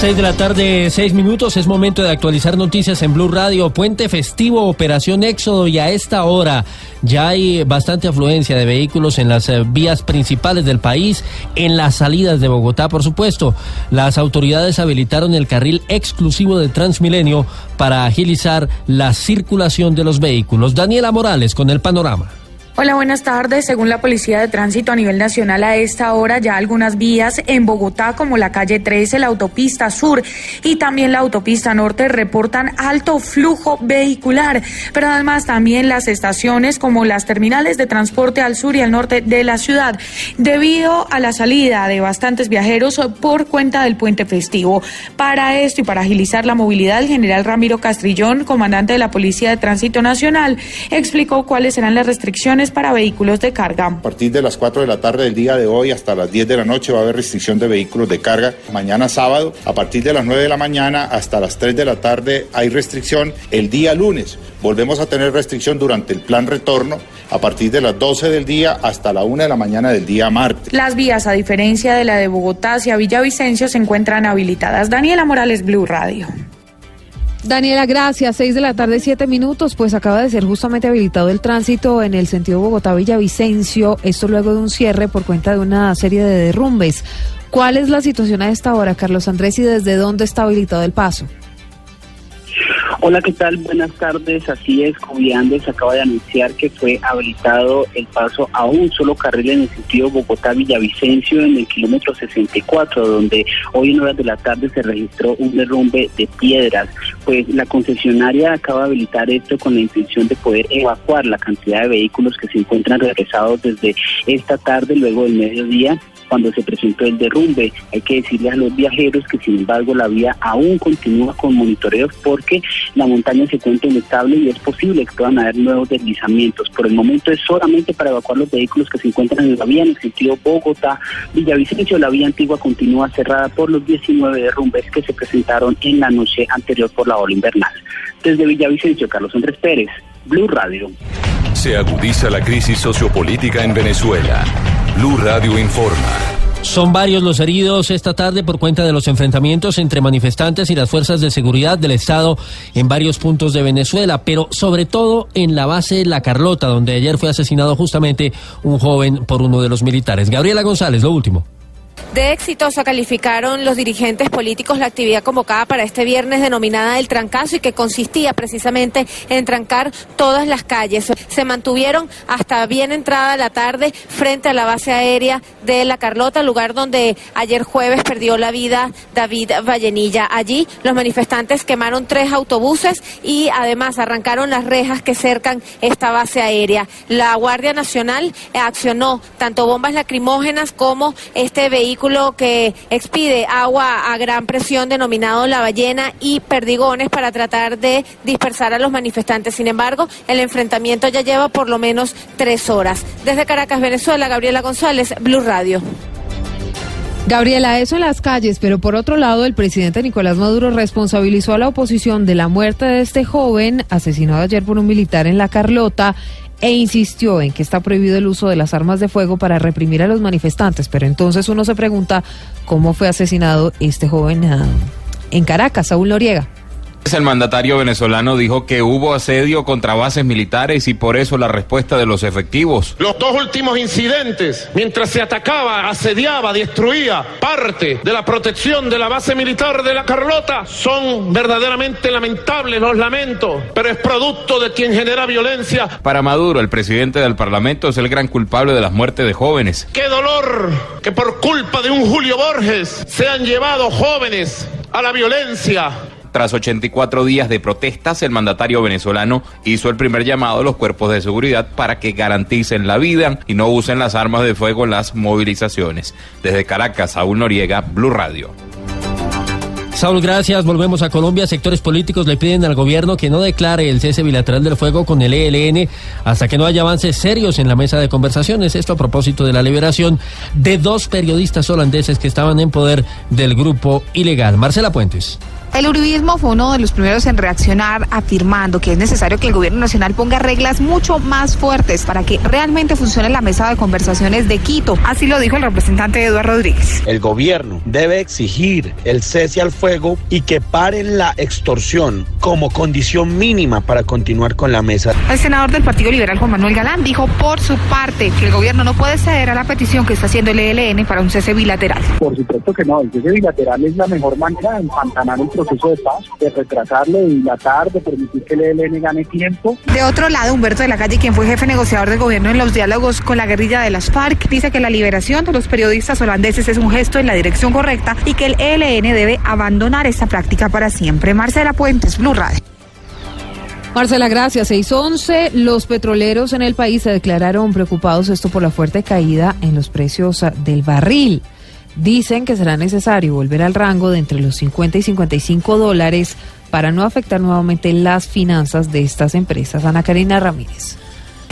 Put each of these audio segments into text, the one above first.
6 de la tarde, 6 minutos. Es momento de actualizar noticias en Blue Radio. Puente festivo, Operación Éxodo. Y a esta hora ya hay bastante afluencia de vehículos en las eh, vías principales del país, en las salidas de Bogotá, por supuesto. Las autoridades habilitaron el carril exclusivo de Transmilenio para agilizar la circulación de los vehículos. Daniela Morales con el panorama. Hola, buenas tardes. Según la Policía de Tránsito a nivel nacional, a esta hora ya algunas vías en Bogotá, como la calle 13, la autopista sur y también la autopista norte, reportan alto flujo vehicular. Pero además también las estaciones, como las terminales de transporte al sur y al norte de la ciudad, debido a la salida de bastantes viajeros por cuenta del puente festivo. Para esto y para agilizar la movilidad, el general Ramiro Castrillón, comandante de la Policía de Tránsito Nacional, explicó cuáles serán las restricciones para vehículos de carga. A partir de las 4 de la tarde del día de hoy hasta las 10 de la noche va a haber restricción de vehículos de carga. Mañana sábado, a partir de las 9 de la mañana hasta las 3 de la tarde hay restricción. El día lunes volvemos a tener restricción durante el plan retorno a partir de las 12 del día hasta la 1 de la mañana del día martes. Las vías, a diferencia de la de Bogotá hacia Villavicencio, se encuentran habilitadas. Daniela Morales, Blue Radio. Daniela, gracias. Seis de la tarde, siete minutos. Pues acaba de ser justamente habilitado el tránsito en el sentido Bogotá-Villavicencio. Esto luego de un cierre por cuenta de una serie de derrumbes. ¿Cuál es la situación a esta hora, Carlos Andrés, y desde dónde está habilitado el paso? Hola, ¿qué tal? Buenas tardes. Así es, se acaba de anunciar que fue habilitado el paso a un solo carril en el sentido Bogotá-Villavicencio en el kilómetro 64, donde hoy en horas de la tarde se registró un derrumbe de piedras. Pues la concesionaria acaba de habilitar esto con la intención de poder evacuar la cantidad de vehículos que se encuentran regresados desde esta tarde, luego del mediodía cuando se presentó el derrumbe. Hay que decirle a los viajeros que sin embargo la vía aún continúa con monitoreos porque la montaña se encuentra inestable y es posible que puedan haber nuevos deslizamientos. Por el momento es solamente para evacuar los vehículos que se encuentran en la vía en el sentido Bogotá, Villavicencio. La vía antigua continúa cerrada por los 19 derrumbes que se presentaron en la noche anterior por la ola invernal. Desde Villavicencio, Carlos Andrés Pérez, Blue Radio. Se agudiza la crisis sociopolítica en Venezuela. Blue Radio informa. Son varios los heridos esta tarde por cuenta de los enfrentamientos entre manifestantes y las fuerzas de seguridad del Estado en varios puntos de Venezuela, pero sobre todo en la base La Carlota, donde ayer fue asesinado justamente un joven por uno de los militares. Gabriela González, lo último. De exitosa calificaron los dirigentes políticos la actividad convocada para este viernes denominada El Trancazo y que consistía precisamente en trancar todas las calles. Se mantuvieron hasta bien entrada la tarde frente a la base aérea de La Carlota, lugar donde ayer jueves perdió la vida David Vallenilla. Allí los manifestantes quemaron tres autobuses y además arrancaron las rejas que cercan esta base aérea. La Guardia Nacional accionó tanto bombas lacrimógenas como este vehículo vehículo que expide agua a gran presión denominado La Ballena y Perdigones para tratar de dispersar a los manifestantes. Sin embargo, el enfrentamiento ya lleva por lo menos tres horas. Desde Caracas, Venezuela, Gabriela González, Blue Radio. Gabriela, eso en las calles, pero por otro lado, el presidente Nicolás Maduro responsabilizó a la oposición de la muerte de este joven asesinado ayer por un militar en La Carlota e insistió en que está prohibido el uso de las armas de fuego para reprimir a los manifestantes. Pero entonces uno se pregunta cómo fue asesinado este joven ah, en Caracas, Saúl Noriega. El mandatario venezolano dijo que hubo asedio contra bases militares y por eso la respuesta de los efectivos. Los dos últimos incidentes, mientras se atacaba, asediaba, destruía parte de la protección de la base militar de la Carlota, son verdaderamente lamentables los lamentos, pero es producto de quien genera violencia. Para Maduro, el presidente del Parlamento es el gran culpable de las muertes de jóvenes. Qué dolor que por culpa de un Julio Borges sean llevados jóvenes a la violencia tras 84 días de protestas, el mandatario venezolano hizo el primer llamado a los cuerpos de seguridad para que garanticen la vida y no usen las armas de fuego en las movilizaciones. Desde Caracas, Saúl Noriega, Blue Radio. Saúl, gracias. Volvemos a Colombia. Sectores políticos le piden al gobierno que no declare el cese bilateral del fuego con el ELN hasta que no haya avances serios en la mesa de conversaciones. Esto a propósito de la liberación de dos periodistas holandeses que estaban en poder del grupo ilegal. Marcela Puentes. El uribismo fue uno de los primeros en reaccionar afirmando que es necesario que el gobierno nacional ponga reglas mucho más fuertes para que realmente funcione la mesa de conversaciones de Quito. Así lo dijo el representante Eduardo Rodríguez. El gobierno debe exigir el cese al fuego y que paren la extorsión como condición mínima para continuar con la mesa. El senador del Partido Liberal Juan Manuel Galán dijo por su parte que el gobierno no puede ceder a la petición que está haciendo el ELN para un cese bilateral. Por supuesto que no, el cese bilateral es la mejor manera de empantanar el proceso de paz, de retrasarlo, de dilatar, de permitir que el ELN gane tiempo. De otro lado, Humberto de la Calle, quien fue jefe negociador del gobierno en los diálogos con la guerrilla de las FARC, dice que la liberación de los periodistas holandeses es un gesto en la dirección correcta y que el ELN debe abandonar esta práctica para siempre. Marcela Puentes, Blue Radio. Marcela, gracias. 611. Los petroleros en el país se declararon preocupados esto por la fuerte caída en los precios del barril. Dicen que será necesario volver al rango de entre los 50 y 55 dólares para no afectar nuevamente las finanzas de estas empresas. Ana Karina Ramírez.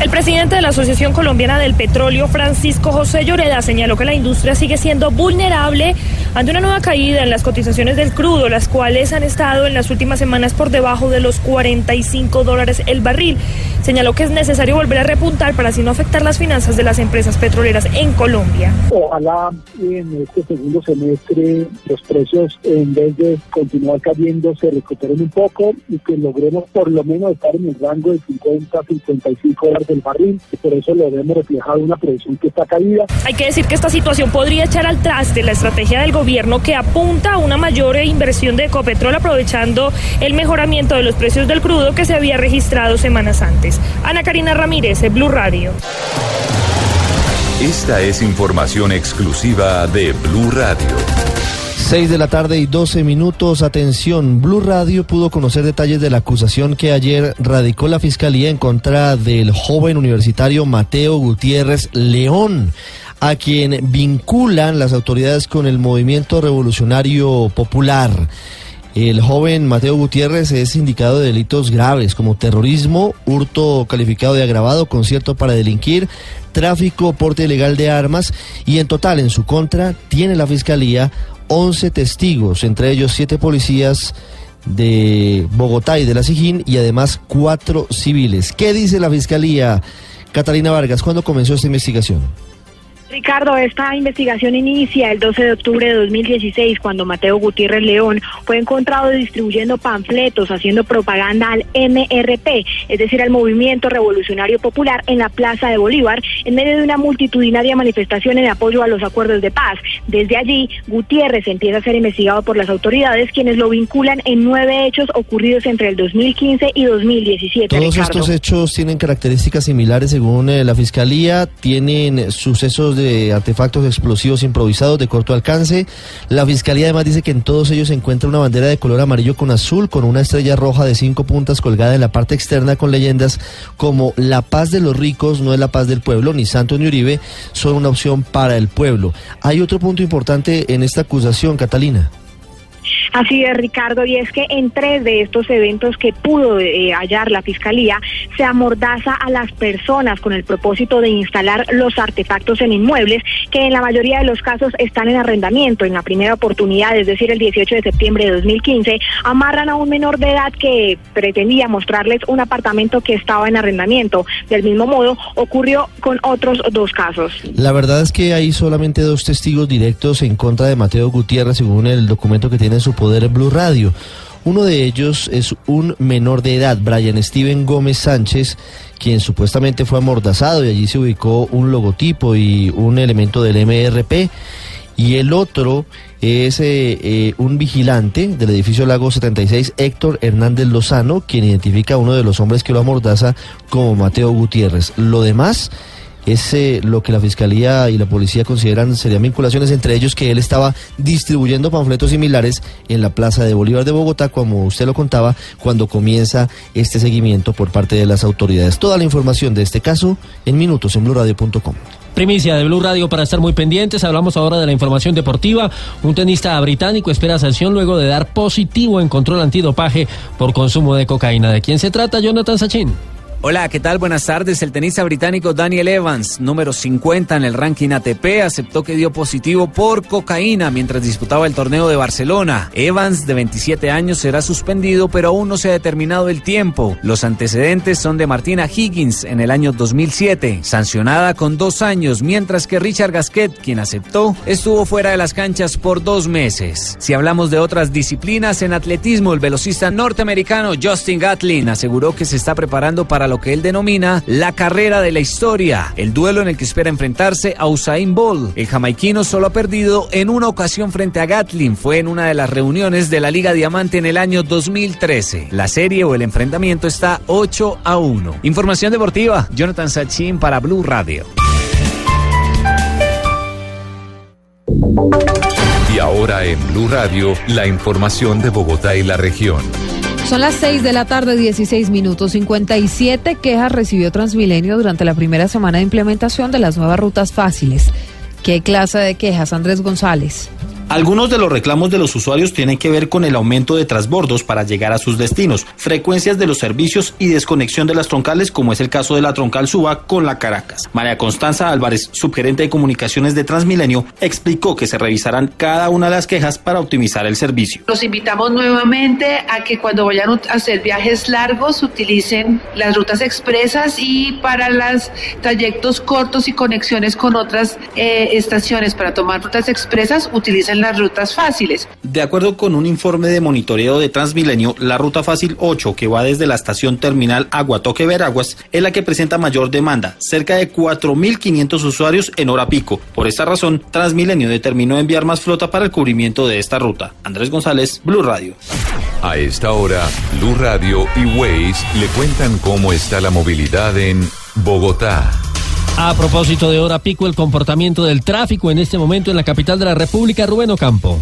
El presidente de la Asociación Colombiana del Petróleo, Francisco José Lloreda, señaló que la industria sigue siendo vulnerable ante una nueva caída en las cotizaciones del crudo, las cuales han estado en las últimas semanas por debajo de los 45 dólares el barril. Señaló que es necesario volver a repuntar para así no afectar las finanzas de las empresas petroleras en Colombia. Ojalá en este segundo semestre los precios, en vez de continuar cayendo, se recuperen un poco y que logremos por lo menos estar en el rango de 50, 55 dólares del barril, y por eso lo vemos reflejado una presión que está caída. Hay que decir que esta situación podría echar al traste la estrategia del gobierno que apunta a una mayor inversión de Ecopetrol aprovechando el mejoramiento de los precios del crudo que se había registrado semanas antes. Ana Karina Ramírez, Blue Radio. Esta es información exclusiva de Blue Radio. 6 de la tarde y 12 minutos. Atención, Blue Radio pudo conocer detalles de la acusación que ayer radicó la Fiscalía en contra del joven universitario Mateo Gutiérrez León, a quien vinculan las autoridades con el movimiento revolucionario popular. El joven Mateo Gutiérrez es indicado de delitos graves como terrorismo, hurto calificado de agravado, concierto para delinquir, tráfico, porte ilegal de armas y en total en su contra tiene la Fiscalía 11 testigos, entre ellos 7 policías de Bogotá y de la Sijín y además 4 civiles. ¿Qué dice la Fiscalía? Catalina Vargas, ¿cuándo comenzó esta investigación? Ricardo, esta investigación inicia el 12 de octubre de 2016 cuando Mateo Gutiérrez León fue encontrado distribuyendo panfletos, haciendo propaganda al MRP, es decir, al Movimiento Revolucionario Popular en la Plaza de Bolívar, en medio de una multitudinaria manifestación en apoyo a los acuerdos de paz. Desde allí, Gutiérrez empieza a ser investigado por las autoridades, quienes lo vinculan en nueve hechos ocurridos entre el 2015 y 2017. Todos estos hechos tienen características similares según eh, la Fiscalía, tienen sucesos de artefactos explosivos improvisados de corto alcance. La fiscalía además dice que en todos ellos se encuentra una bandera de color amarillo con azul, con una estrella roja de cinco puntas colgada en la parte externa con leyendas como la paz de los ricos no es la paz del pueblo, ni Santos ni Uribe son una opción para el pueblo. Hay otro punto importante en esta acusación, Catalina. Así es, Ricardo, y es que en tres de estos eventos que pudo eh, hallar la Fiscalía, se amordaza a las personas con el propósito de instalar los artefactos en inmuebles que en la mayoría de los casos están en arrendamiento. En la primera oportunidad, es decir, el 18 de septiembre de 2015, amarran a un menor de edad que pretendía mostrarles un apartamento que estaba en arrendamiento. Del mismo modo, ocurrió con otros dos casos. La verdad es que hay solamente dos testigos directos en contra de Mateo Gutiérrez, según el documento que tiene en su poder Blue Radio. Uno de ellos es un menor de edad, Brian Steven Gómez Sánchez, quien supuestamente fue amordazado y allí se ubicó un logotipo y un elemento del MRP. Y el otro es eh, eh, un vigilante del edificio Lago 76, Héctor Hernández Lozano, quien identifica a uno de los hombres que lo amordaza como Mateo Gutiérrez. Lo demás es lo que la fiscalía y la policía consideran serían vinculaciones entre ellos que él estaba distribuyendo panfletos similares en la Plaza de Bolívar de Bogotá, como usted lo contaba, cuando comienza este seguimiento por parte de las autoridades. Toda la información de este caso en minutos en blurradio.com. Primicia de Blue Radio para estar muy pendientes. Hablamos ahora de la información deportiva. Un tenista británico espera sanción luego de dar positivo en control antidopaje por consumo de cocaína. ¿De quién se trata, Jonathan Sachin? Hola, ¿qué tal? Buenas tardes. El tenista británico Daniel Evans, número 50 en el ranking ATP, aceptó que dio positivo por cocaína mientras disputaba el torneo de Barcelona. Evans, de 27 años, será suspendido, pero aún no se ha determinado el tiempo. Los antecedentes son de Martina Higgins en el año 2007, sancionada con dos años, mientras que Richard Gasquet, quien aceptó, estuvo fuera de las canchas por dos meses. Si hablamos de otras disciplinas, en atletismo, el velocista norteamericano Justin Gatlin aseguró que se está preparando para lo que él denomina la carrera de la historia, el duelo en el que espera enfrentarse a Usain Bolt. El jamaiquino solo ha perdido en una ocasión frente a Gatlin, fue en una de las reuniones de la Liga Diamante en el año 2013. La serie o el enfrentamiento está 8 a 1. Información deportiva, Jonathan Sachin para Blue Radio. Y ahora en Blue Radio, la información de Bogotá y la región. Son las 6 de la tarde, 16 minutos. 57 quejas recibió Transmilenio durante la primera semana de implementación de las nuevas rutas fáciles. ¿Qué clase de quejas, Andrés González? Algunos de los reclamos de los usuarios tienen que ver con el aumento de transbordos para llegar a sus destinos, frecuencias de los servicios y desconexión de las troncales, como es el caso de la troncal Suba con la Caracas. María Constanza Álvarez, subgerente de comunicaciones de Transmilenio, explicó que se revisarán cada una de las quejas para optimizar el servicio. Los invitamos nuevamente a que cuando vayan a hacer viajes largos utilicen las rutas expresas y para los trayectos cortos y conexiones con otras eh, estaciones para tomar rutas expresas utilicen las rutas fáciles. De acuerdo con un informe de monitoreo de Transmilenio, la ruta fácil 8, que va desde la estación terminal Aguatoque Veraguas, es la que presenta mayor demanda, cerca de 4.500 usuarios en hora pico. Por esta razón, Transmilenio determinó enviar más flota para el cubrimiento de esta ruta. Andrés González, Blue Radio. A esta hora, Blue Radio y Waze le cuentan cómo está la movilidad en Bogotá. A propósito de hora pico, el comportamiento del tráfico en este momento en la capital de la República, Rubén Ocampo.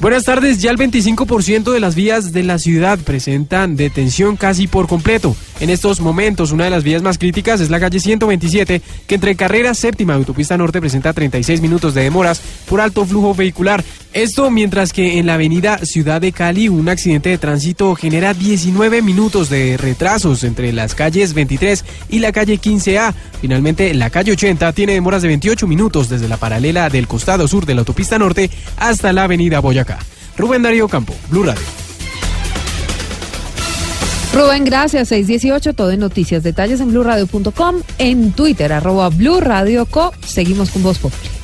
Buenas tardes, ya el 25% de las vías de la ciudad presentan detención casi por completo. En estos momentos, una de las vías más críticas es la calle 127, que entre carrera séptima y autopista norte presenta 36 minutos de demoras por alto flujo vehicular. Esto mientras que en la avenida Ciudad de Cali un accidente de tránsito genera 19 minutos de retrasos entre las calles 23 y la calle 15A. Finalmente, la calle 80 tiene demoras de 28 minutos desde la paralela del costado sur de la autopista norte hasta la avenida Boyacá. Rubén Darío Campo, Blue Radio. Rubén, gracias. 618, todo en noticias. Detalles en blurradio.com, en Twitter, arroba Blue Co. Seguimos con Voz Populi.